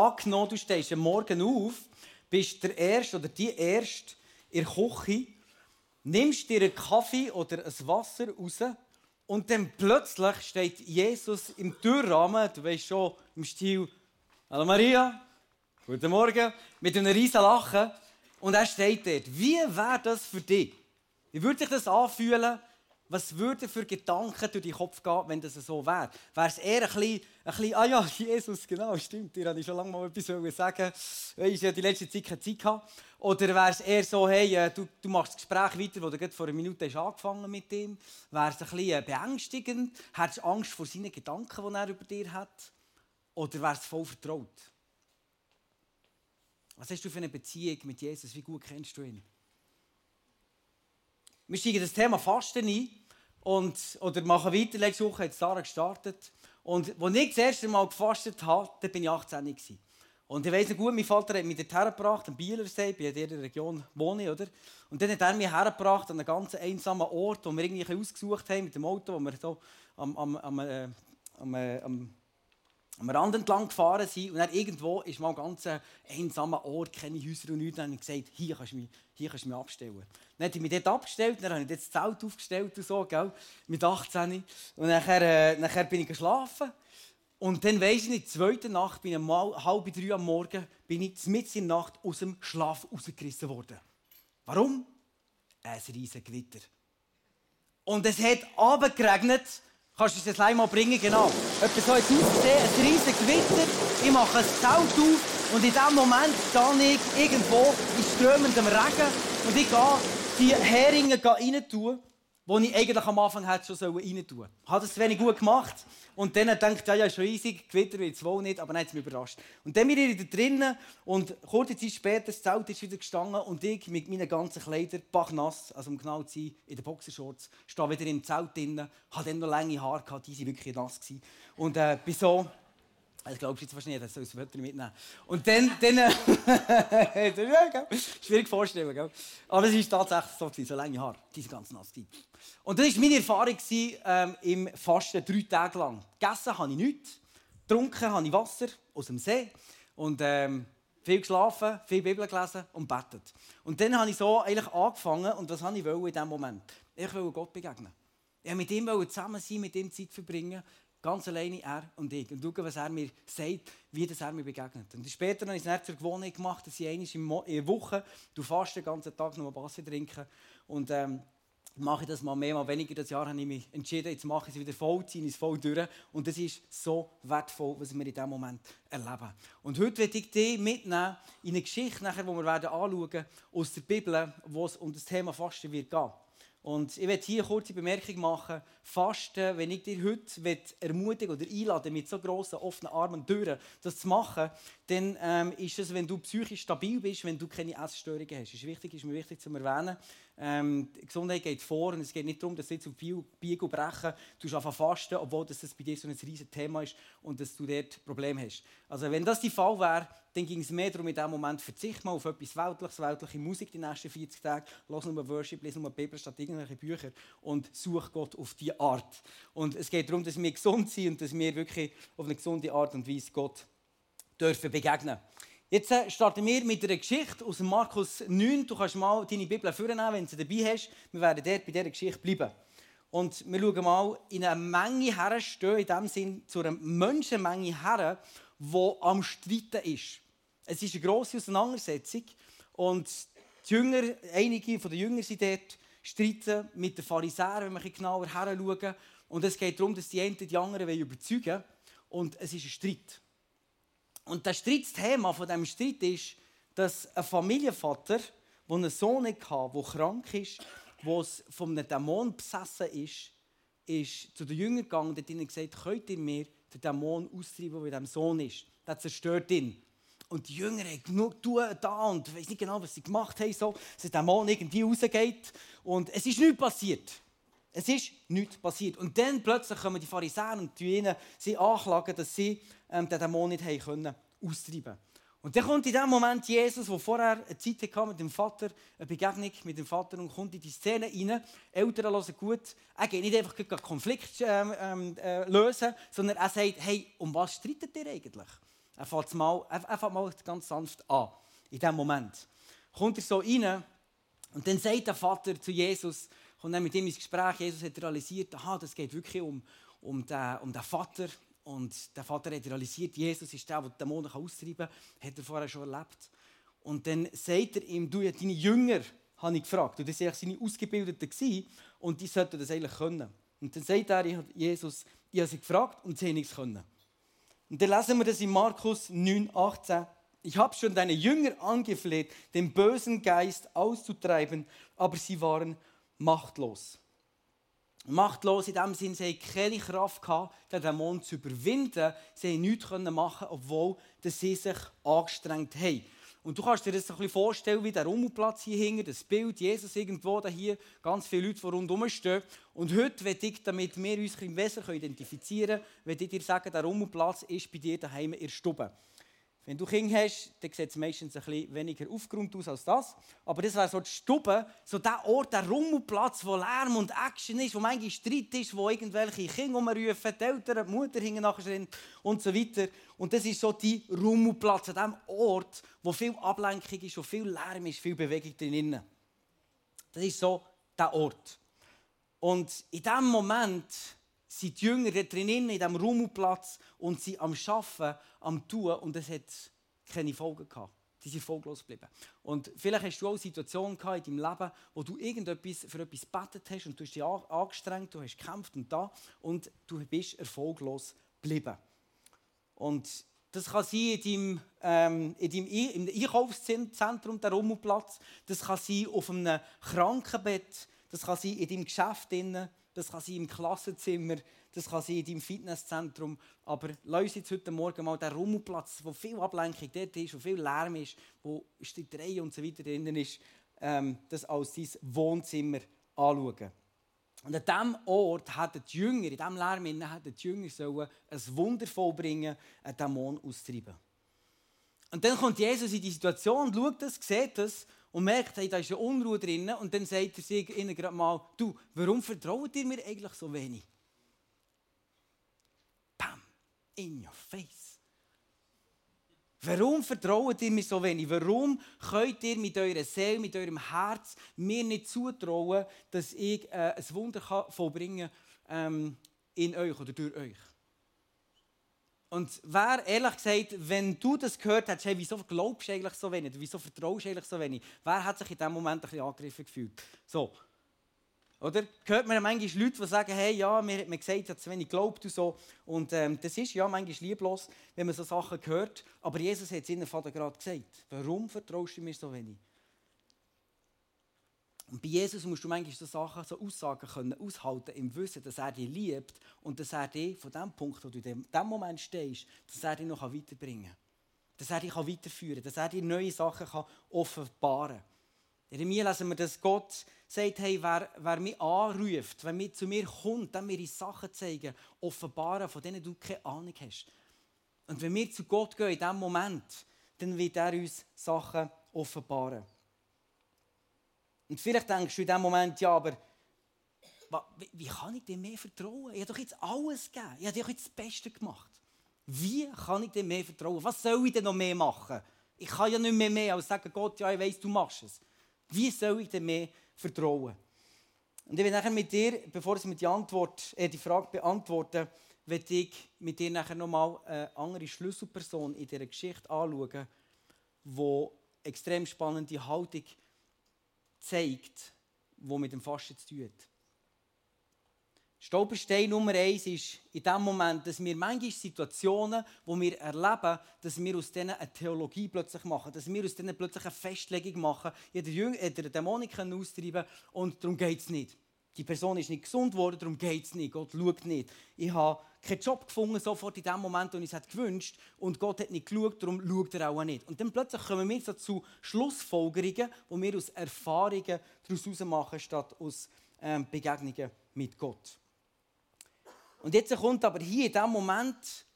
Angenommen, du stehst am Morgen auf, bist der Erste oder die Erste in der Küche, nimmst dir einen Kaffee oder ein Wasser raus und dann plötzlich steht Jesus im Türrahmen, du weißt schon, im Stil Hallo Maria, guten Morgen, mit einem riesen Lachen und er steht dort. Wie wäre das für dich? Wie würde sich das anfühlen, was würde für Gedanken durch den Kopf gehen, wenn das so wäre? Wäre es eher ein bisschen, ein bisschen, ah ja, Jesus, genau, stimmt, dir habe ich schon lange mal etwas sagen Ich ja die letzte Zeit keine Zeit gehabt. Oder wäre es eher so, hey, äh, du, du machst das Gespräch weiter, wo du gerade vor einer Minute hast angefangen mit ihm? Wäre es ein bisschen äh, beängstigend? Hättest du Angst vor seinen Gedanken, die er über dir hat? Oder wäre es voll vertraut? Was hast du für eine Beziehung mit Jesus? Wie gut kennst du ihn? Wir steigen das Thema Fasten ein und, oder machen weiter. Letzte Woche hat Sarah gestartet. Und als ich das erste Mal gefastet habe, bin ich 18 gewesen. Und ich weiss noch gut, mein Vater hat mich dort hergebracht, am Bielersee, bei dieser Region wohne oder? Und dann hat er mich hergebracht an einen ganz einsamen Ort, wo wir irgendwie ausgesucht haben mit dem Auto, wo wir so am, am, am, äh, am, äh, am am Rand entlang gefahren sind und dann irgendwo ist mal ein ganz einsamer Ort, keine Häuser und nichts. Dann habe ich gesagt, hier kannst du mich, hier kannst du mich abstellen. Dann habe ich mich dort abgestellt, dann habe ich das Zelt aufgestellt und so, gell, mit 18. Und nachher, äh, nachher bin ich geschlafen. Und dann weiss ich nicht, die zweite Nacht, bin ich mal halb drei am Morgen, bin ich mitten in der Nacht aus dem Schlaf rausgerissen worden. Warum? Ein riesiges Gewitter. Und es hat abgeregnet Kannst du das mal bringen? Genau. Etwas so jetzt aussehen, ein riesiges Gewitter. Ich mache ein Zelt auf und in dem Moment gehe ich irgendwo in strömendem Regen und ich gehe die Heringe rein tun, die ich eigentlich am Anfang hätte schon rein tun habe das wenig gut gemacht. Und dann denkt ja, ja, schon riesig, Gewitter wird es wohl nicht, aber dann hat es mich überrascht. Und dann bin ich da drinnen und kurze Zeit später, das Zelt ist wieder gestanden und ich mit meinen ganzen Kleidern, bachnass, also um genau zu sein, in den Boxershorts, stehe wieder im Zelt drinnen, habe dann noch lange Haare gehabt, die waren wirklich nass. Gewesen. Und äh, bin so ich glaube jetzt wahrscheinlich, dass das Wetter mitnehmen. Und dann, dann äh, schwierig vorstellen, gell? aber es war tatsächlich so, gewesen, so lange Haare, diese ganz nass. Und das war meine Erfahrung ähm, im Fasten drei Tage lang. Gegessen habe ich nichts, getrunken habe ich Wasser aus dem See und ähm, viel geschlafen, viel Bibel gelesen und betet. Und dann habe ich so eigentlich angefangen und was wollte ich in diesem Moment? Ich wollte Gott begegnen. Ich wollte mit ihm zusammen sein, mit ihm Zeit verbringen. Ganz alleine er und ich. Und schauen, was er mir sagt, wie das er mir begegnet. Und später habe ich es zur Gewohnheit gemacht, dass ich einmal in der Woche du fast den ganzen Tag noch Wasser trinken. Und ähm, mache ich das mal mehr, mal weniger. Das Jahr habe ich mich entschieden, jetzt mache ich es wieder voll, ziehe es voll durch. Und das ist so wertvoll, was wir in diesem Moment erleben. Und heute werde ich dich mitnehmen in eine Geschichte, nachher, die wir werden anschauen aus der Bibel, wo es um das Thema Fasten wird gehen. Und ich werde hier eine kurze Bemerkung machen. Fasten, wenn ich dir heute ermutigen oder einladen mit so grossen, offenen Armen und Türen, das zu machen, dann ähm, ist es, wenn du psychisch stabil bist, wenn du keine Essstörungen hast. Das ist wichtig, ist mir wichtig zu erwähnen. Ähm, die Gesundheit geht vor und es geht nicht darum, dass du jetzt auf Biegen und Brechen du einfach fasten, obwohl das bei dir so ein riesiges Thema ist und dass du dort Probleme hast. Also wenn das der Fall wäre, dann ging es mehr darum, in diesem Moment verzicht mal auf etwas Weltliches, weltliche Musik die nächsten 40 Tage, lass nur Worship, lese nur Bibel statt irgendwelche Bücher und such Gott auf diese Art. Und es geht darum, dass wir gesund sind und dass wir wirklich auf eine gesunde Art und Weise Gott dürfen begegnen Jetzt äh, starten wir mit einer Geschichte aus Markus 9. Du kannst mal deine Bibel vornehmen, wenn du sie dabei hast. Wir werden dort bei dieser Geschichte bleiben. Und wir schauen mal in eine Menge herstehen, in dem Sinn zu einer Menschenmenge her, die am Streiten ist. Es ist eine grosse Auseinandersetzung. Und die Jünger, einige von den Jüngern sind dort, streiten mit den Pharisäern, wenn wir genauer her schauen. Und es geht darum, dass die einen die anderen überzeugen wollen. Und es ist ein Streit. Und das Streitsthema von diesem Streit ist, dass ein Familienvater, der einen Sohn hatte, der krank ist, der von einem Dämon besessen ist, ist zu den Jüngern gegangen und hat ihnen gesagt, könnt ihr mir den Dämon austreiben, der in diesem Sohn ist. Der zerstört ihn. Und die Jünger haben genug tun da und ich weiß nicht genau, was sie gemacht haben, so, dass der Dämon irgendwie rausgeht. Und es ist nichts passiert. Es ist nichts passiert. Und dann plötzlich kommen die Pharisäer und ihnen sie anklagen, dass sie ähm, den Dämon nicht haben können austreiben Und dann kommt in dem Moment Jesus, der vorher eine Zeit hatte mit dem Vater, eine Begegnung mit dem Vater und kommt in die Szene rein. Eltern hören gut. Er geht nicht einfach einen Konflikt ähm, ähm, äh, lösen, sondern er sagt, hey, um was streitet ihr eigentlich? Er fängt mal, er, er mal ganz sanft an, in diesem Moment. Kommt er so rein und dann sagt der Vater zu Jesus, kommt dann mit ihm ins Gespräch, Jesus hat realisiert, aha, das geht wirklich um, um, den, um den Vater. Und der Vater hat realisiert, Jesus ist der, der Dämonen austreiben kann. Hat er vorher schon erlebt. Und dann sagt er ihm, du, deine Jünger, habe ich gefragt. Und das waren seine Ausgebildeten. Und die sollten das eigentlich können. Und dann sagt er, Jesus, ich habe sie gefragt und sie haben nichts können. Und dann lesen wir das in Markus 9, 18. Ich habe schon deine Jünger angefleht, den bösen Geist auszutreiben, aber sie waren machtlos. Machtlos in dem Sinne, sie hatten keine Kraft, den Dämon zu überwinden. Sie konnten nichts machen, obwohl sie sich angestrengt haben. Und du kannst dir das ein bisschen vorstellen, wie der Rummelplatz hier hinten, das Bild, Jesus irgendwo da hier, ganz viele Leute, die rundherum stehen. Und heute, wenn ich, damit wir uns besser identifizieren können, wenn ich dir sagen, der Rummelplatz ist bei dir daheim in der Stube. Wenn du Kinder hast, dann sieht es meistens ein bisschen weniger aufgeräumt aus als das. Aber das wäre so die Stube, so der Ort, der Rummelplatz, wo Lärm und Action ist, wo manchmal Streit ist, wo irgendwelche Kinder rumrufen, die Eltern, die Mutter hinten nachher und so weiter. Und das ist so die Rummelplatz, an dem Ort, wo viel Ablenkung ist, wo viel Lärm ist, viel Bewegung drin. Das ist so der Ort. Und in diesem Moment sind die Jünger da drinnen, in diesem Rummelplatz und sie am Arbeiten, am Tun und es hat keine Folgen gehabt. Die sind folglos geblieben. Und vielleicht hast du auch Situationen gehabt in deinem Leben, wo du irgendetwas für etwas gebetet hast und du hast dich angestrengt, du hast gekämpft und da und du bist erfolglos geblieben. Und das kann sein in deinem, ähm, in deinem im Einkaufszentrum, der Rummelplatz. Das kann sein auf einem Krankenbett. Das kann sein in deinem Geschäft. Drin das kann sein im Klassenzimmer, das kann sein in deinem Fitnesszentrum. Aber lass jetzt heute Morgen mal den Rummelplatz, wo viel Ablenkung dort ist, wo viel Lärm ist, wo Streiterei und so weiter drin ist, ähm, das als dein Wohnzimmer anschauen. Und an diesem Ort hätten die Jünger, in diesem Lärm, hätten die Jünger sollen ein Wunder vollbringen, einen Dämon austreiben. Und dann kommt Jesus in die Situation, schaut das, sieht das und merkt, hey, da ist eine Unruhe drin. Und dann sagt er sich ihnen gerade mal, du, warum vertraut ihr mir eigentlich so wenig? Bam, in your face. Warum vertraut ihr mir so wenig? Warum könnt ihr mit eurer Seele, mit eurem Herz mir nicht zutrauen, dass ich äh, ein Wunder kann vollbringen ähm, in euch oder durch euch? Und wer, ehrlich gesagt, wenn du das gehört hast, hey, wieso glaubst du eigentlich so wenig? Wieso vertraust du eigentlich so wenig? Wer hat sich in diesem Moment ein bisschen angegriffen gefühlt? So. Oder? Hört man manchmal Leute, die sagen, hey, ja, mir hat man gesagt, ich habe zu wenig geglaubt und so. Und ähm, das ist ja manchmal lieblos, wenn man so Sachen hört. Aber Jesus hat es ihnen gerade gesagt. Warum vertraust du mir so wenig? Und bei Jesus musst du manchmal so Sachen, so Aussagen können aushalten im Wissen, dass er dich liebt und dass er dich von dem Punkt, wo du in dem Moment stehst, dass er dich noch weiterbringen kann. Dass er dich weiterführen kann, dass er dir neue Sachen kann offenbaren kann. In Jeremia lesen wir, dass Gott sagt, hey, wer, wer mich anruft, wenn mir zu mir kommt, dann mir Sachen zeigen, offenbaren, von denen du keine Ahnung hast. Und wenn wir zu Gott gehen in diesem Moment, dann wird er uns Sachen offenbaren. Und vielleicht denkst du in dem Moment, ja, aber wie kann ich dir mehr vertrauen? Ich habe doch jetzt alles gegeben. Ich habe doch jetzt das Beste gemacht. Wie kann ich dir mehr vertrauen? Was soll ich denn noch mehr machen? Ich kann ja nicht mehr mehr als sagen, Gott, ja, ich weiß, du machst es. Wie soll ich dir mehr vertrauen? Und ich will nachher mit dir, bevor ich mit die, Antwort, äh, die Frage beantworte, will ich mit dir nachher nochmal eine andere Schlüsselperson in dieser Geschichte anschauen, die extrem spannende Haltung zeigt, wo mit dem Fasten zu tun hat. Stolperstein Nummer eins ist in dem Moment, dass wir manchmal Situationen, wo wir erleben, dass wir aus denen eine Theologie plötzlich machen, dass wir aus denen plötzlich eine Festlegung machen, jeder Jünger, Dämonik austreiben und darum geht es nicht. Die Person ist nicht gesund worden, darum geht es nicht. Gott schaut nicht. Ich habe keinen Job gefunden, sofort in dem Moment, wo ich es gewünscht und Gott hat nicht geschaut, darum schaut er auch nicht. Und dann plötzlich kommen wir so zu Schlussfolgerungen, wo wir aus Erfahrungen daraus machen, statt aus ähm, Begegnungen mit Gott. Und jetzt kommt aber hier in diesem Moment,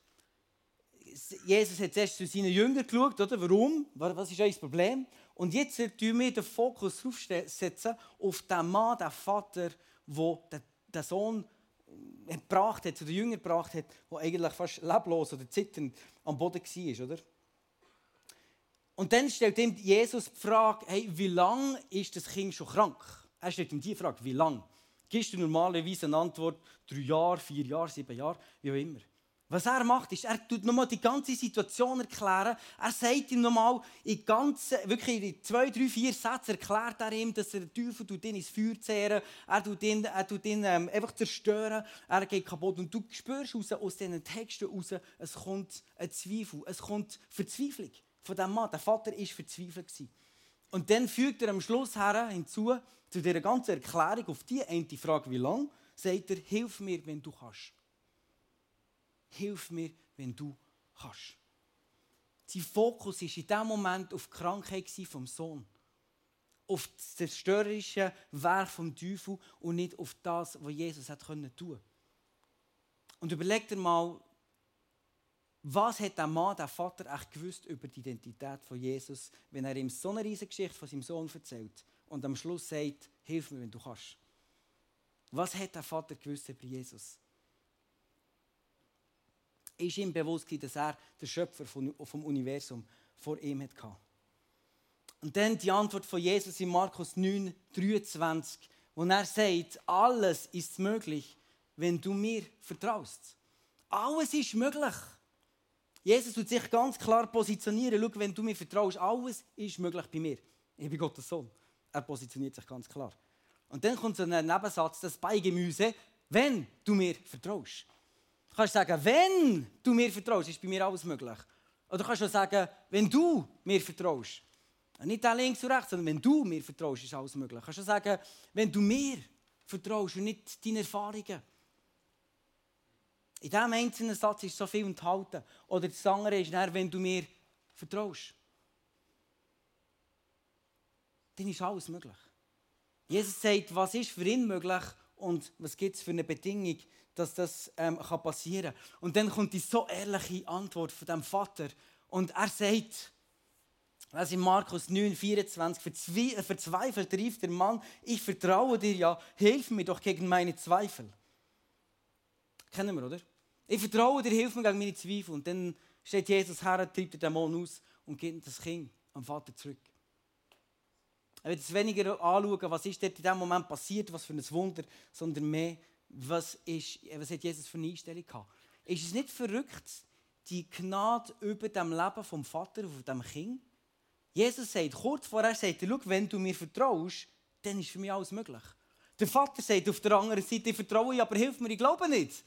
Jesus hat zuerst zu seinen Jüngern geschaut, oder? Warum? Was ist euer Problem? Und jetzt setzen wir den Fokus auf den Mann, den Vater, der Sohn gebracht hat, zu den Jüngern gebracht hat, der eigentlich fast leblos oder zitternd am Boden war, oder? Und dann stellt ihm Jesus die Frage, hey, wie lange ist das Kind schon krank? Er stellt ihm die Frage, wie lange? Gibst du normalerweise eine Antwort, drei Jahre, vier Jahre, sieben Jahre, wie auch immer. Was er macht, ist, er tut nochmal die ganze Situation erklären. Er sagt ihm nochmal, in ganzen, wirklich in zwei, drei, vier Sätzen erklärt er ihm, dass er den Teufel tut ihn ins Feuer zehren, er tut ihn, er tut ihn ähm, einfach zerstören, er geht kaputt. Und du spürst raus, aus diesen Texten raus, es kommt ein Zweifel, es kommt Verzweiflung von diesem Mann. Der Vater war verzweifelt. Und dann fügt er am Schluss her hinzu, zu dieser ganzen Erklärung auf die eine Frage, wie lange, sagt er, hilf mir, wenn du kannst. Hilf mir, wenn du kannst. Sein Fokus war in diesem Moment auf die Krankheit vom Sohn. Auf das zerstörerische Werk vom Teufel und nicht auf das, was Jesus hat tun konnte. Und überleg dir mal, was hat der Mann, der Vater, echt gewusst über die Identität von Jesus, wenn er ihm so eine riesige Geschichte von seinem Sohn erzählt und am Schluss sagt, hilf mir, wenn du kannst. Was hat der Vater gewusst über Jesus? Ist ihm bewusst, dass er der Schöpfer vom Universum vor ihm hatte. Und dann die Antwort von Jesus in Markus 9, 23, wo er sagt, alles ist möglich, wenn du mir vertraust. Alles ist möglich. Jesus tut sich ganz klar positionieren. Schau, wenn du mir vertraust, alles ist möglich bei mir. Ich bin Gottes Sohn. Er positioniert sich ganz klar. Und dann kommt so ein Nebensatz, das Beigemüse, wenn du mir vertraust. Du kannst sagen, wenn du mir vertraust, ist bei mir alles möglich. Oder du kannst auch sagen, wenn du mir vertraust. Nicht da links und rechts, sondern wenn du mir vertraust, ist alles möglich. Du kannst auch sagen, wenn du mir vertraust und nicht deinen Erfahrungen. In diesem einzelnen Satz ist so viel enthalten. Oder das andere ist, wenn du mir vertraust. Dann ist alles möglich. Jesus sagt, was ist für ihn möglich und was gibt es für eine Bedingung, dass das ähm, kann passieren kann. Und dann kommt die so ehrliche Antwort von dem Vater. Und er sagt, was in Markus 9, 24, verzweifelt rief der Mann, ich vertraue dir ja, hilf mir doch gegen meine Zweifel. Kennen wir, oder? Ich vertraue dir, hilf mir gegen meine Zweifel. Und dann steht Jesus her, treibt den Dämon aus und gibt das Kind am Vater zurück. Er wird es weniger anschauen, was ist dort in diesem Moment passiert, was für ein Wunder, sondern mehr, was, ist, was hat Jesus für eine Einstellung gehabt. Ist es nicht verrückt, die Gnade über dem Leben vom Vater auf dem Kind? Jesus sagt, kurz vorher sagt er, schau, wenn du mir vertraust, dann ist für mich alles möglich. Der Vater sagt auf der anderen Seite, ich vertraue, aber hilf mir, ich glaube nicht.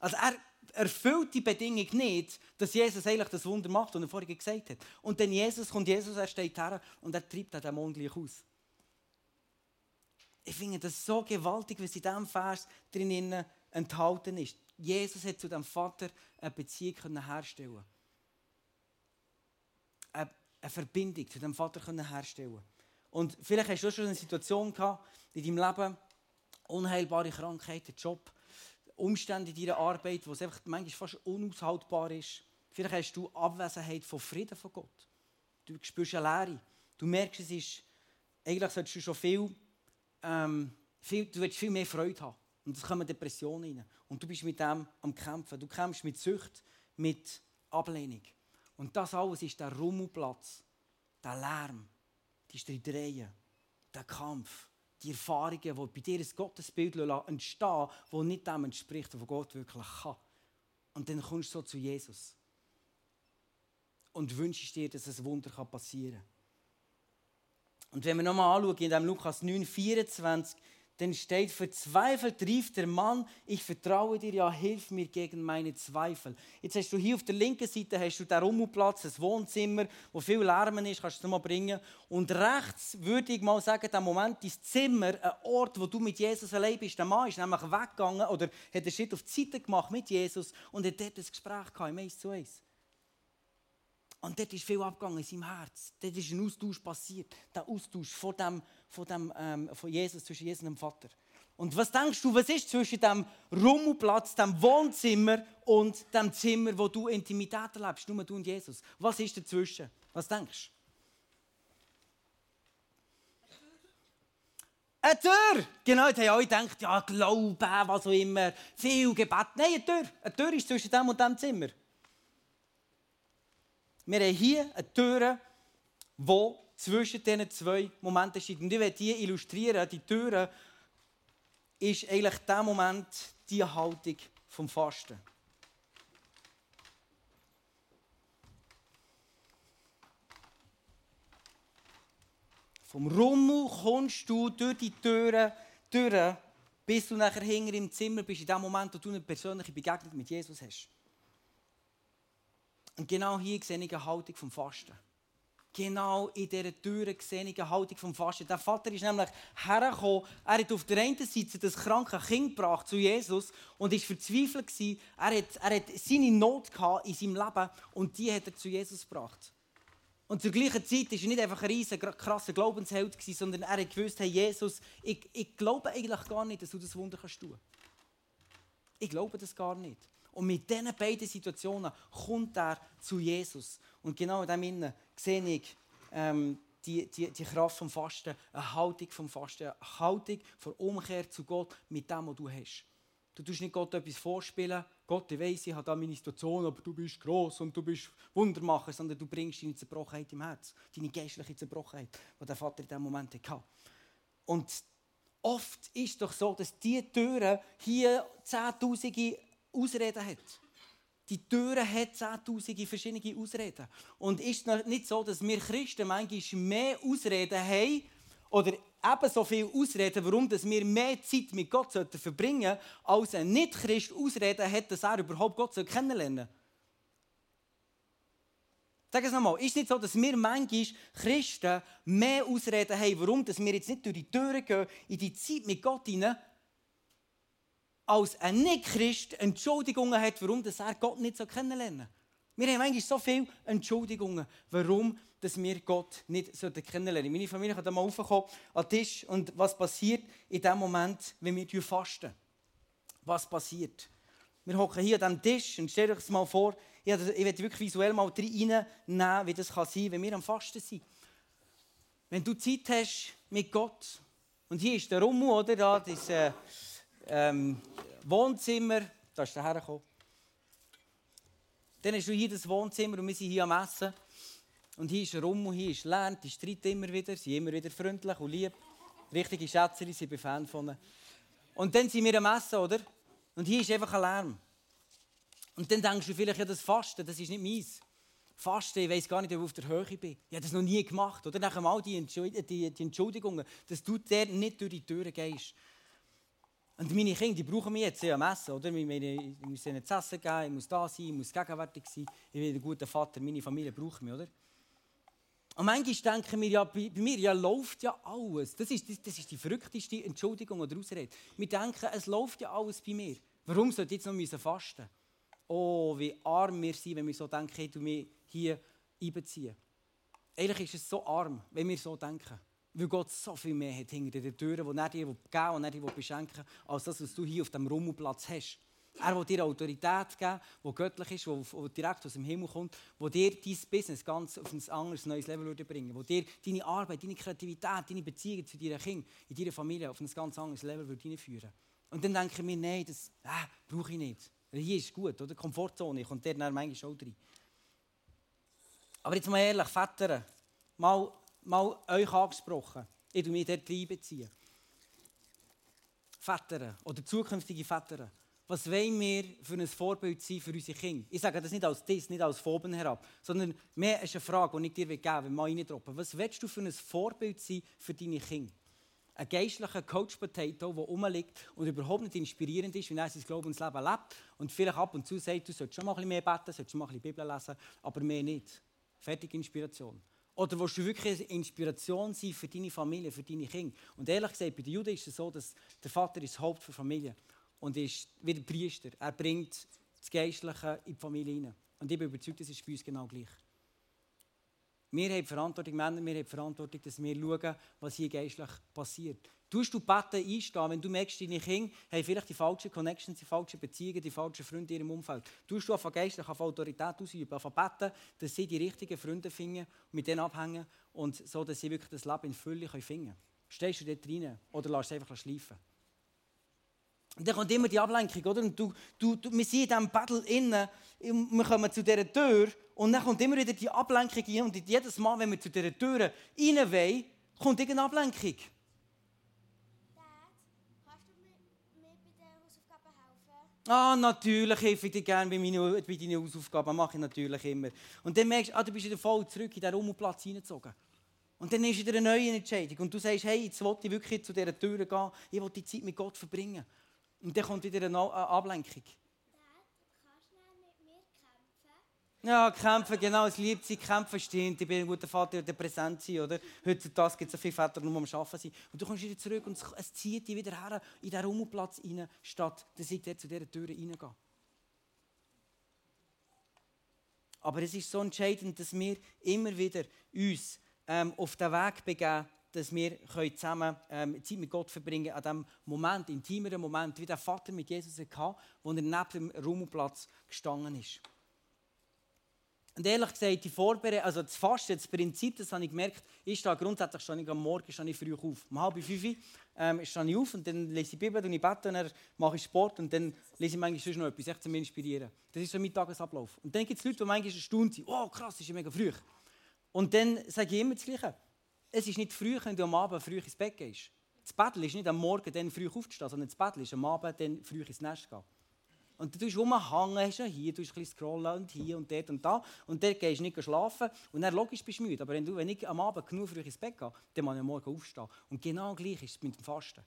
Also er erfüllt die Bedingung nicht, dass Jesus eigentlich das Wunder macht, was er vorhin gesagt hat. Und dann Jesus kommt Jesus, er steht her und er treibt den Dämon gleich aus. Ich finde das so gewaltig, was in diesem Vers drin enthalten ist. Jesus hat zu dem Vater eine Beziehung herstellen eine Verbindung zu dem Vater herstellen Und vielleicht hast du schon eine Situation gehabt in deinem Leben, unheilbare Krankheiten, Job, Umstände in deiner Arbeit, wo es einfach manchmal fast unaushaltbar ist. Vielleicht hast du Abwesenheit von Frieden von Gott. Du spürst eine Leere. Du merkst, es ist, eigentlich solltest du schon viel, ähm, viel, du willst viel mehr Freude haben. Und es kommen Depressionen rein. Und du bist mit dem am Kämpfen. Du kämpfst mit Sucht, mit Ablehnung. Und das alles ist der Rummelplatz, der Lärm, die Streitereien, der Kampf, die Erfahrungen, die bei dir ein Gottesbild entstehen, das nicht dem entspricht, was Gott wirklich kann. Und dann kommst du so zu Jesus und wünschst dir, dass ein Wunder passieren kann. Und wenn wir nochmal anschauen, in dem Lukas 9, 24, dann steht, verzweifelt rief der Mann, ich vertraue dir, ja, hilf mir gegen meine Zweifel. Jetzt hast du hier auf der linken Seite hast du den Rummelplatz, ein Wohnzimmer, wo viel Lärm ist, kannst du es mal bringen. Und rechts würde ich mal sagen, der Moment, dein Zimmer, ein Ort, wo du mit Jesus allein bist. Der Mann ist nämlich weggegangen oder hat einen Schritt auf die Seite gemacht mit Jesus und hat dort ein Gespräch gehabt, im 1 zu 1. Und dort ist viel abgegangen in seinem Herz. Dort ist ein Austausch passiert. Der Austausch von, dem, von, dem, ähm, von Jesus, zwischen Jesus und dem Vater. Und was denkst du, was ist zwischen dem Rummelplatz, dem Wohnzimmer und dem Zimmer, wo du Intimität erlebst, nur du und Jesus? Was ist dazwischen? Was denkst du? Eine Tür! Genau, da haben alle gedacht, ja, Glauben, was auch immer, viel Gebet. Nein, eine Tür. Eine Tür ist zwischen dem und dem Zimmer. Wir haben hier eine Tür, die zwischen diesen zwei Momenten steht. Und ich werde die illustrieren. Die Tür ist eigentlich der Moment, die Haltung vom Fasten. Vom Rummel kommst du durch die Türen durch, bis du nachher hinter im Zimmer bist, in dem Moment, wo du eine persönliche Begegnung mit Jesus hast. Und genau hier sehe ich eine Haltung vom Fasten. Genau in dieser ich eine Haltung vom Fasten. Der Vater ist nämlich hergekommen, er hat auf der einen Seite das kranke Kind gebracht zu Jesus und war verzweifelt. Er hat, er hat seine Not in seinem Leben und die hat er zu Jesus gebracht. Und zur gleichen Zeit war er nicht einfach ein riesen, krasser Glaubensheld, sondern er hat gewusst, hey Jesus, ich, ich glaube eigentlich gar nicht, dass du das Wunder kannst tun. Ich glaube das gar nicht. Und mit diesen beiden Situationen kommt er zu Jesus. Und genau in dem Sinne sehe ich ähm, die, die, die Kraft vom Fasten, eine Haltung vom Fasten, eine Haltung von Umkehr zu Gott mit dem, was du hast. Du tust nicht Gott etwas vorspielen. Gott, ich weiss, ich habe da meine Situation, aber du bist gross und du bist Wundermacher, sondern du bringst deine Zerbrochenheit im Herz, deine geistliche Zerbrochenheit, die der Vater in diesem Moment hatte. Und oft ist es doch so, dass diese Türen hier zehntausende Ausreden hat. Die Türen hat zehntausende verschiedene Ausreden. Und ist es nicht so, dass wir Christen manchmal mehr Ausreden haben oder ebenso viel Ausreden, warum wir mehr Zeit mit Gott verbringen sollten, als ein Nicht-Christ Ausreden hat, dass er überhaupt Gott kennenlernen soll. Sag es nochmal, ist es nicht so, dass wir manchmal Christen mehr Ausreden haben, warum wir jetzt nicht durch die Türen gehen, in die Zeit mit Gott hinein, als ein Nicht-Christ Entschuldigungen hat, warum er Gott nicht kennenlernen soll. Wir haben manchmal so viele Entschuldigungen, warum dass wir Gott nicht kennenlernen sollten. Meine Familie kann da mal raufkommen an den Tisch und was passiert in dem Moment, wenn wir fasten? Was passiert? Wir hocken hier an diesem Tisch und stellt euch das mal vor, ich werde wirklich visuell mal reinnehmen, wie das kann sein wenn wir am Fasten sind. Wenn du Zeit hast mit Gott, und hier ist der Rummel, oder? Da, das äh, ähm, Wohnzimmer, da ist der hergekommen. Dann hast du hier das Wohnzimmer und wir sind hier am Essen. Und hier ist Rum und hier ist Lärm, die streiten immer wieder, sie sind immer wieder freundlich und lieb. Richtige Schätzerin, ich bin Fan von ihnen. Und dann sind wir am Essen, oder? Und hier ist einfach ein Lärm. Und dann denkst du vielleicht, ja, das Fasten, das ist nicht meins. Fasten, ich weiß gar nicht, ob ich auf der Höhe bin. Ich habe das noch nie gemacht. Oder nach all die Entschuldigungen, dass du der nicht durch die Türen gehst. Und meine Kinder, die brauchen mich jetzt am Essen, oder? Ich muss ihnen zu essen geben, ich muss da sein, ich muss gegenwärtig sein. Ich bin ein guter Vater, meine Familie braucht mich, oder? Und manchmal denken wir ja, bei, bei mir ja, läuft ja alles. Das ist, das, das ist die verrückteste Entschuldigung oder Ausrede. Wir denken, es läuft ja alles bei mir. Warum sollte ich jetzt noch fasten Oh, wie arm wir sind, wenn wir so denken, hey, du mich hier einbeziehen. Eigentlich ist es so arm, wenn wir so denken. Weil Gott so viel mehr hat hinter den Türen, die er dir geben und er dir beschenken als das, was du hier auf dem Rummelplatz hast. Er will dir Autorität geben, die göttlich ist, die direkt aus dem Himmel kommt, die dir dein Business ganz auf ein anderes, neues Level bringen würde, die dir deine Arbeit, deine Kreativität, deine Beziehungen zu deinen Kindern, in deiner Familie auf ein ganz anderes Level führen Und dann denke ich mir, nein, das äh, brauche ich nicht. Hier ist gut, oder? Komfortzone, ich komme der dann manchmal auch rein. Aber jetzt mal ehrlich, Väter, mal, mal euch angesprochen. Ich tue mich dort reinbeziehen. Väter oder zukünftige Väter was wollen wir für ein Vorbild sein für unsere Kinder? Ich sage das nicht als Diss, nicht als Phoben herab, sondern mehr ist eine Frage, die ich dir geben will, wenn mal reindroppen. Was willst du für ein Vorbild sein für deine Kinder? Ein geistlicher Coach-Potato, der rumliegt und überhaupt nicht inspirierend ist, wenn er sein Glaubensleben lebt und vielleicht ab und zu sagt, du solltest schon mal ein bisschen mehr beten, solltest schon mal ein bisschen Bibel lesen, aber mehr nicht. Fertige Inspiration. Oder willst du wirklich eine Inspiration sein für deine Familie, für deine Kinder? Und ehrlich gesagt, bei den Juden ist es so, dass der Vater ist das Haupt der Familie und ist wie der Priester. Er bringt das Geistliche in die Familie hinein. Und ich bin überzeugt, das ist bei uns genau gleich. Wir haben Verantwortung, Männer, wir haben Verantwortung, dass wir schauen, was hier geistlich passiert. Tust du Beten einstehen, wenn du merkst, deine Kinder haben vielleicht die falschen Connections, die falschen Beziehungen, die falschen Freunde in ihrem Umfeld. Tust du auf geistlich auf Autorität ausüben, auf beten, dass sie die richtigen Freunde finden und mit denen abhängen und so, dass sie wirklich das Leben in Fülle finden können. Stehst du dort rein oder lässt es einfach schleifen? Und dann kommt immer die Ablenkung, oder? Und du, du, du, wir sind in diesem Battle innen, wir kommen zu dieser Tür und dann kommt immer wieder die Ablenkung rein und jedes Mal, wenn wir zu dieser Tür rein wollen, kommt irgendeine Ablenkung. Ah, natürlich helfe ich dir gerne bei, bei deinen Hausaufgaben. mache ich natürlich immer. Und dann merkst du, ah, du bist wieder voll zurück in diesen Rummelplatz hineingezogen. Und dann ist wieder eine neue Entscheidung. Und du sagst, hey, jetzt will ich wirklich zu dieser Tür gehen. Ich will die Zeit mit Gott verbringen. Und dann kommt wieder eine Ablenkung. Ja, kämpfen, genau, es liebt sich, kämpfen stehen. Ich bin ein guter Vater, der präsent sein, oder? Heutzutage gibt es so viele Väter, die nur am Arbeiten sind. Und du kommst wieder zurück und es zieht dich wieder her in diesen Rummelplatz rein, statt dass ich zu dieser Tür reingehe. Aber es ist so entscheidend, dass wir immer wieder uns ähm, auf den Weg begeben, dass wir zusammen ähm, Zeit mit Gott verbringen an diesem Moment, intimeren Moment, wie der Vater mit Jesus hatte, wo er neben dem Rummelplatz gestanden ist. Und ehrlich gesagt, die Vorbereitung, also das Fasten, das Prinzip, das habe ich gemerkt, ich stehe grundsätzlich stehe ich am Morgen ich früh auf. Um halb fünf ähm, stehe ich auf und dann lese ich Bibel und ich bete und dann mache ich Sport und dann lese ich manchmal noch etwas, echt zu mir inspirieren. Das ist so mein Tagesablauf. Und dann gibt es Leute, die manchmal erstaunt sind, oh krass, das ist ja mega früh. Und dann sage ich immer das Gleiche. Es ist nicht früh, wenn du am Abend früh ins Bett gehst. Das Bettel ist nicht am Morgen dann früh aufzustehen, sondern das Bettel ist am Abend dann früh ins Nest gehen. Und du tust rumhängen, hast ja hier, du ein bisschen scrollen und hier und dort und da. Und dort gehst du nicht schlafen. Und dann logisch bist du müde. Aber wenn, du, wenn ich am Abend genug früh ins Bett gehe, dann muss ich am Morgen aufstehen. Und genau gleich ist es mit dem Fasten.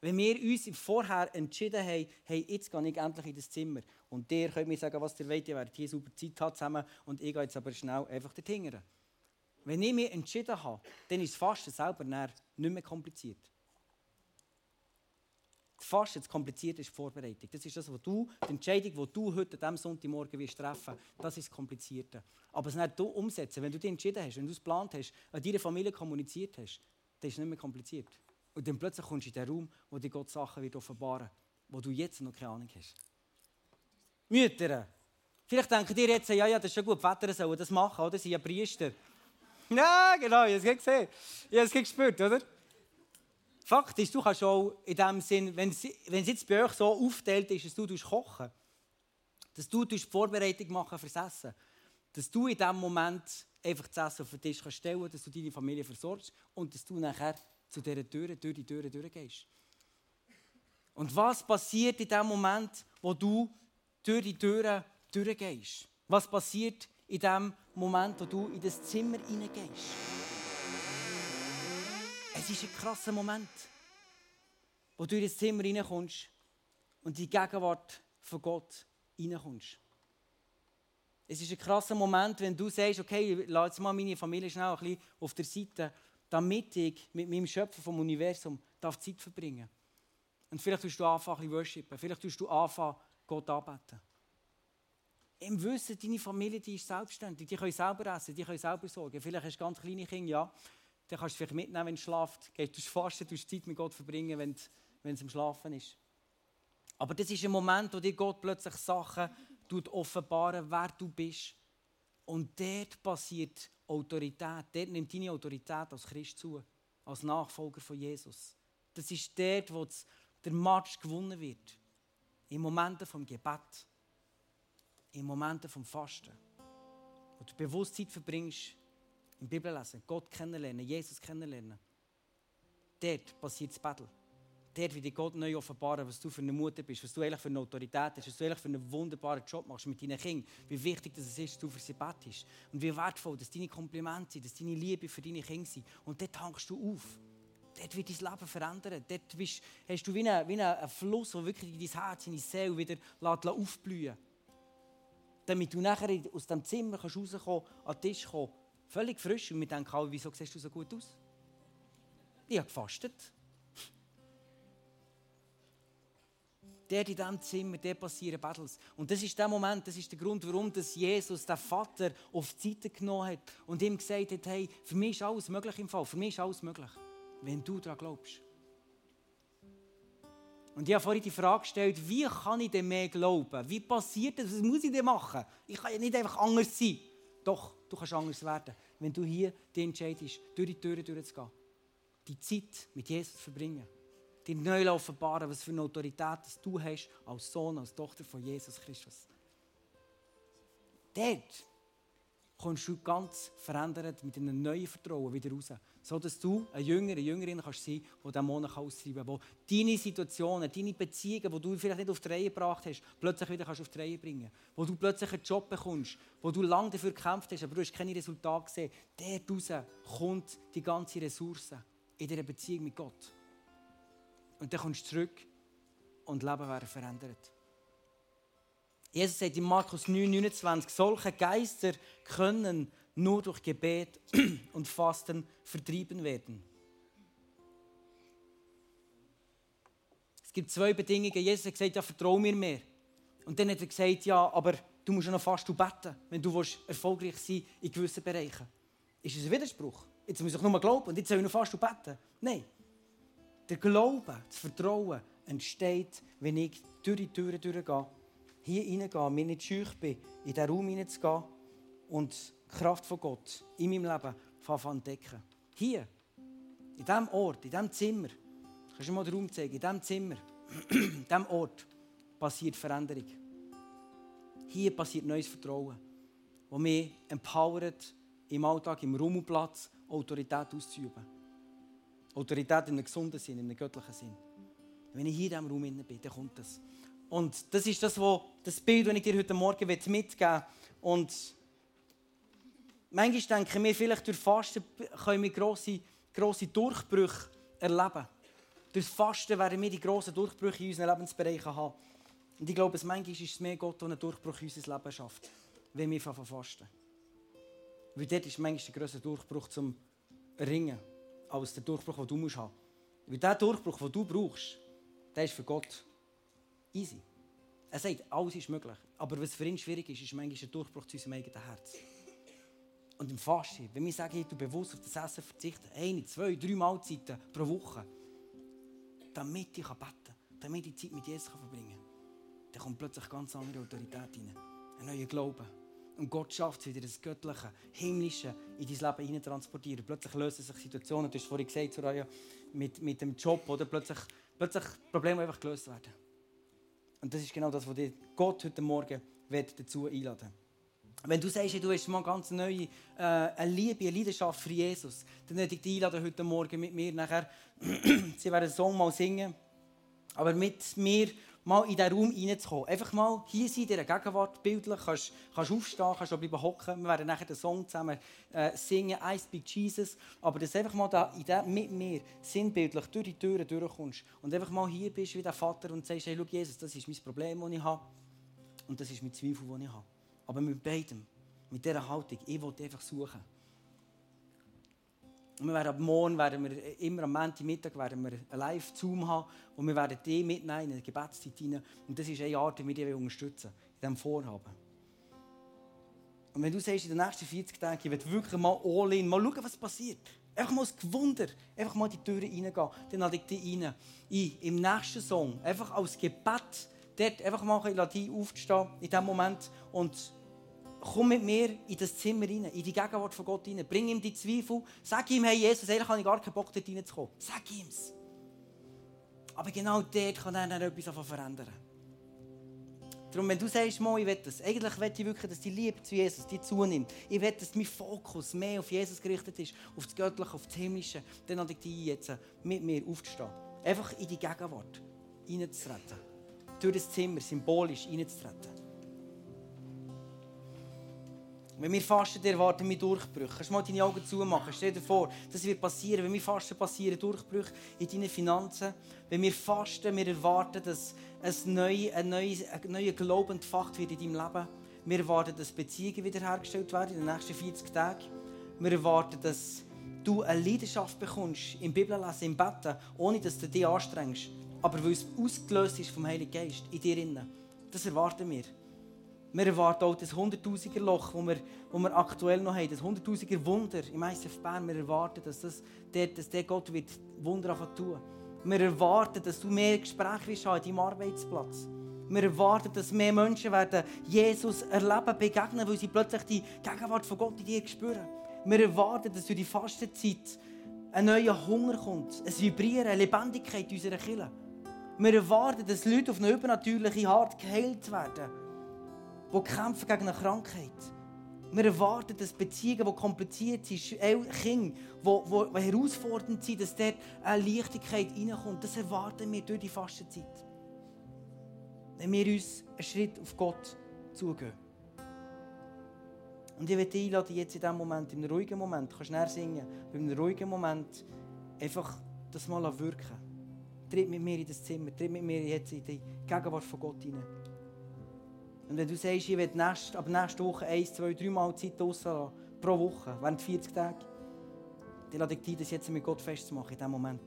Wenn wir uns vorher entschieden haben, hey, jetzt gehe ich endlich in das Zimmer. Und der könnt mir sagen, was ihr wollt, ihr werdet hier super Zeit haben zusammen. Und ich gehe jetzt aber schnell einfach dorthin. Wenn ich mich entschieden habe, dann ist das Fasten selber nicht mehr kompliziert. Fast jetzt kompliziert ist die Vorbereitung. Das ist das, was du, die Entscheidung, die du heute diesem Sonntagmorgen wirst treffen das ist das Komplizierte. Aber es nicht umsetzen, wenn du dich entschieden hast, wenn du es geplant hast, an deiner Familie kommuniziert hast, dann ist es nicht mehr kompliziert. Und dann plötzlich kommst du in den Raum, wo dir Gott Sachen wird offenbaren wo du jetzt noch keine Ahnung hast. Mütter, vielleicht denken dir jetzt, ja, ja, das ist schon gut, die Väter sollen das machen, oder? Sie sind ja Priester. Ja, genau, ich habe es gesehen. Ich habe es gespürt, oder? Fakt ist, du kannst auch in dem Sinn, wenn es, wenn es jetzt bei euch so aufteilt ist, dass du kochen dass du die Vorbereitung machen fürs Essen, dass du in diesem Moment einfach das Essen auf den Tisch kannst stellen dass du deine Familie versorgst und dass du nachher zu dieser Tür, durch die Tür durchgehst. Und was passiert in dem Moment, wo du durch die Tür durchgehst? Was passiert in dem Moment, wo du in das Zimmer hineingehst? Es ist ein krasser Moment, wo du in das Zimmer reinkommst und in die Gegenwart von Gott reinkommst. Es ist ein krasser Moment, wenn du sagst, okay, lass jetzt mal meine Familie schnell ein bisschen auf der Seite, damit ich mit meinem Schöpfer vom Universum darf Zeit verbringen Und vielleicht tust du anfangen, ein bisschen worshipen. Vielleicht tust du anfangen, Gott anbeten. Im Wissen, deine Familie die ist selbstständig. Die können selber essen, die können selber sorgen. Vielleicht hast du ganz kleine Kinder, ja. Dann kannst du vielleicht mitnehmen, wenn du schlaft. Gehst du fasten, du Zeit mit Gott verbringen, wenn, wenn es im Schlafen ist. Aber das ist ein Moment, wo dir Gott plötzlich Sachen offenbaren, wer du bist. Und dort passiert Autorität. Dort nimmt deine Autorität als Christ zu, als Nachfolger von Jesus. Das ist dort, wo der Match gewonnen wird. In Momenten vom Gebet, in Momenten vom Fasten, wo du Bewusstsein verbringst der Bibel lesen, Gott kennenlernen, Jesus kennenlernen. Dort passiert das Battle. Dort wird dir Gott neu offenbaren, was du für eine Mutter bist, was du eigentlich für eine Autorität hast, was du eigentlich für einen wunderbaren Job machst mit deinen Kindern, wie wichtig es ist, dass du für sie betest und wie wertvoll dass deine Komplimente sind, dass deine Liebe für deine Kinder sind. Und dort tankst du auf. Dort wird dein Leben verändern. Dort bist, hast du wie einen, wie einen Fluss, der wirklich in dein Herz, in deine Seele wieder aufblühen lässt. Damit du nachher aus dem Zimmer kannst rauskommen, an den Tisch kommen Völlig frisch. Und wir denken alle, wieso siehst du so gut aus? Ich habe gefastet. Dort in diesem Zimmer, dort passieren Battles. Und das ist der Moment, das ist der Grund, warum das Jesus, der Vater, auf die Seite genommen hat und ihm gesagt hat, hey, für mich ist alles möglich im Fall. Für mich ist alles möglich, wenn du daran glaubst. Und ich habe vorhin die Frage gestellt, wie kann ich denn mehr glauben? Wie passiert das? Was muss ich denn machen? Ich kann ja nicht einfach anders sein. Doch, du kannst anders werden, wenn du hier die entscheidest, durch die Türen durchzugehen. die Zeit mit Jesus verbringen. Dir neu offenbaren, was für eine Autorität du hast als Sohn, als Tochter von Jesus Christus. Dort kommst du ganz verändert mit einem neuen Vertrauen wieder raus. So dass du ein Jünger, eine Jüngerin kannst sein, die diesen Monat austreiben kann, die deine Situationen, deine Beziehungen, die du vielleicht nicht auf die Reihe gebracht hast, plötzlich wieder kannst auf die Reihe bringen Wo du plötzlich einen Job bekommst, wo du lange dafür gekämpft hast, aber du hast keine Resultate gesehen. Dort raus kommt die ganze Ressource in dieser Beziehung mit Gott. Und dann kommst du zurück und Leben werden verändert. Jesus sagt in Markus 9, 29, solche Geister können nur durch Gebet und Fasten vertrieben werden. Es gibt zwei Bedingungen. Jesus hat gesagt, ja, vertrau mir mehr. Und dann hat er gesagt, ja, aber du musst noch fast beten, wenn du erfolgreich sein in gewissen Bereichen. Ist es ein Widerspruch? Jetzt muss ich nur glauben und jetzt soll ich noch fast beten. Nein. Der Glaube, das Vertrauen entsteht, wenn ich durch die Türen durchgehe hier reingehen, mir nicht scheu bin, in diesen Raum hineinzugehen und die Kraft von Gott in meinem Leben zu entdecken. Hier, in diesem Ort, in diesem Zimmer, kannst du mal den Raum zeigen, in diesem Zimmer, in diesem Ort passiert Veränderung. Hier passiert neues Vertrauen, das mich empowert, im Alltag, im Rummelplatz Autorität auszuüben. Autorität in einem gesunden Sinn, in einem göttlichen Sinn. Wenn ich hier in diesem Raum bin, dann kommt das. Und das ist das, wo, das Bild, das ich dir heute Morgen mitgeben will. Und manchmal denken wir, vielleicht durch Fasten können wir grosse, grosse Durchbrüche erleben. Durch Fasten werden wir die grossen Durchbrüche in unseren Lebensbereichen haben. Und ich glaube, manchmal ist es mehr Gott, der einen Durchbruch in unser Leben schafft, wenn wir von fasten. Weil dort ist manchmal der grösste Durchbruch zum Ringen, als der Durchbruch, den du haben musst. Weil der Durchbruch, den du brauchst, der ist für Gott Easy. Er sagt, alles ist möglich. Aber was für ihn schwierig ist, ist manchmal ein Durchbruch zu unserem eigenen Herz. Und im Fasten, wenn wir sagen, du bewusst auf das Essen verzichten, eine, zwei, drei Mahlzeiten pro Woche, damit ich beten kann, damit ich Zeit mit Jesus verbringen kann, dann kommt plötzlich ganz andere Autorität rein. Ein neuer Glaube. Und Gott schafft es wieder, das Göttliche, Himmlische in dein Leben hinein transportieren. Plötzlich lösen sich Situationen, du hast vorhin gesagt, Soraya, mit, mit dem Job, oder plötzlich, plötzlich Probleme einfach gelöst werden. Und das ist genau das, was Gott heute Morgen dazu einladen Wenn du sagst, du hast mal ganz neue äh, eine Liebe, eine Leidenschaft für Jesus, dann würde ich dich heute Morgen mit mir nachher, sie werden einen Song mal singen, aber mit mir mal in diesen Raum reinzukommen. Einfach mal hier sein, in dieser Gegenwart, bildlich, kannst, kannst aufstehen, kannst auch bleiben hocken. Wir werden nachher den Song zusammen äh, singen, I Speak Jesus. Aber dass einfach mal da, in dem, mit mir sinnbildlich durch die Türen durchkommst und einfach mal hier bist wie der Vater und sagst, hey, schau Jesus, das ist mein Problem, das ich habe und das ist mein Zweifel, das ich habe. Aber mit beidem, mit dieser Haltung, ich will einfach suchen. Und wir werden ab morgen werden wir immer am Montagmittag werden wir einen Live-Zoom haben und wir werden die mitnehmen in eine Gebetszeit hinein. Und das ist eine Art, wie wir dich unterstützen in diesem Vorhaben. Und wenn du sagst, in den nächsten 40 Tagen, ich will wirklich mal all in, mal schauen, was passiert. Einfach mal das Gewunder, einfach mal die Türen reingehen, dann lade ich dich rein. Ich, Im nächsten Song, einfach als Gebet, dort einfach mal ein aufzustehen in diesem Moment und komm mit mir in das Zimmer rein, in die Gegenwart von Gott rein. Bring ihm die Zweifel. Sag ihm, hey Jesus, eigentlich habe ich gar keinen Bock, dort reinzukommen. Sag ihm's. Aber genau dort kann er dann etwas verändern. Darum, wenn du sagst, Mo, ich will das, eigentlich will ich wirklich, dass die Liebe zu Jesus die zunimmt. Ich will, dass mein Fokus mehr auf Jesus gerichtet ist, auf das Göttliche, auf das Himmlische. Dann lade ich dich jetzt, mit mir aufzustehen. Einfach in die Gegenwart reinzutreten. Durch das Zimmer symbolisch reinzutreten. Wenn wir fasten, erwarten wir Durchbrüche. Kannst du mal deine Augen zumachen? Stell dir vor, das wird passieren. Wenn wir fasten, passieren Durchbrüche in deinen Finanzen. Wenn wir fasten, wir erwarten, dass ein neuer, ein neuer, Glauben entfacht wird in deinem Leben. Wir erwarten, dass Beziehungen wiederhergestellt werden in den nächsten 40 Tagen. Wir erwarten, dass du eine Leidenschaft bekommst im Bibellesen, im Betten, ohne dass du dich anstrengst. Aber weil es ausgelöst ist vom Heiligen Geist in dir. Das erwarten wir. Wir erwarten auch das 100.000er Loch, das wir, das wir aktuell noch haben, das 100.000er Wunder im ICF Bern. Wir erwarten, dass, das, dass der Gott wird Wunder tun Wir erwarten, dass du mehr Gespräche wirst an deinem Arbeitsplatz. Wir erwarten, dass mehr Menschen werden Jesus erleben, begegnen, weil sie plötzlich die Gegenwart von Gott in dir spüren. Wir erwarten, dass du die Fastenzeit ein neuer Hunger kommt, ein Vibrieren, eine Lebendigkeit in unserer Kirche. Wir erwarten, dass Leute auf eine übernatürliche Art geheilt werden, die kämpfen gegen eine Krankheit. Wir erwarten, dass Beziehungen, die kompliziert sind, Kinder, die, herausfordernd sind, dass dort eine Leichtigkeit reinkommt. Das erwarten wir durch die Fastenzeit. Wenn wir uns einen Schritt auf Gott zugehen. Und ich möchte dich einladen, jetzt in diesem Moment, in einem ruhigen Moment, du kannst singen, in einem ruhigen Moment einfach das mal wirken. Tritt mit mir in das Zimmer, tritt mit mir jetzt in die Gegenwart von Gott hinein. Und wenn du sagst, ich will nächst, ab nächste Woche eins, zwei, drei Mal Zeit rauslassen, pro Woche, während 40 Tagen, dann lade ich dich das jetzt mit Gott festzumachen in diesem Moment.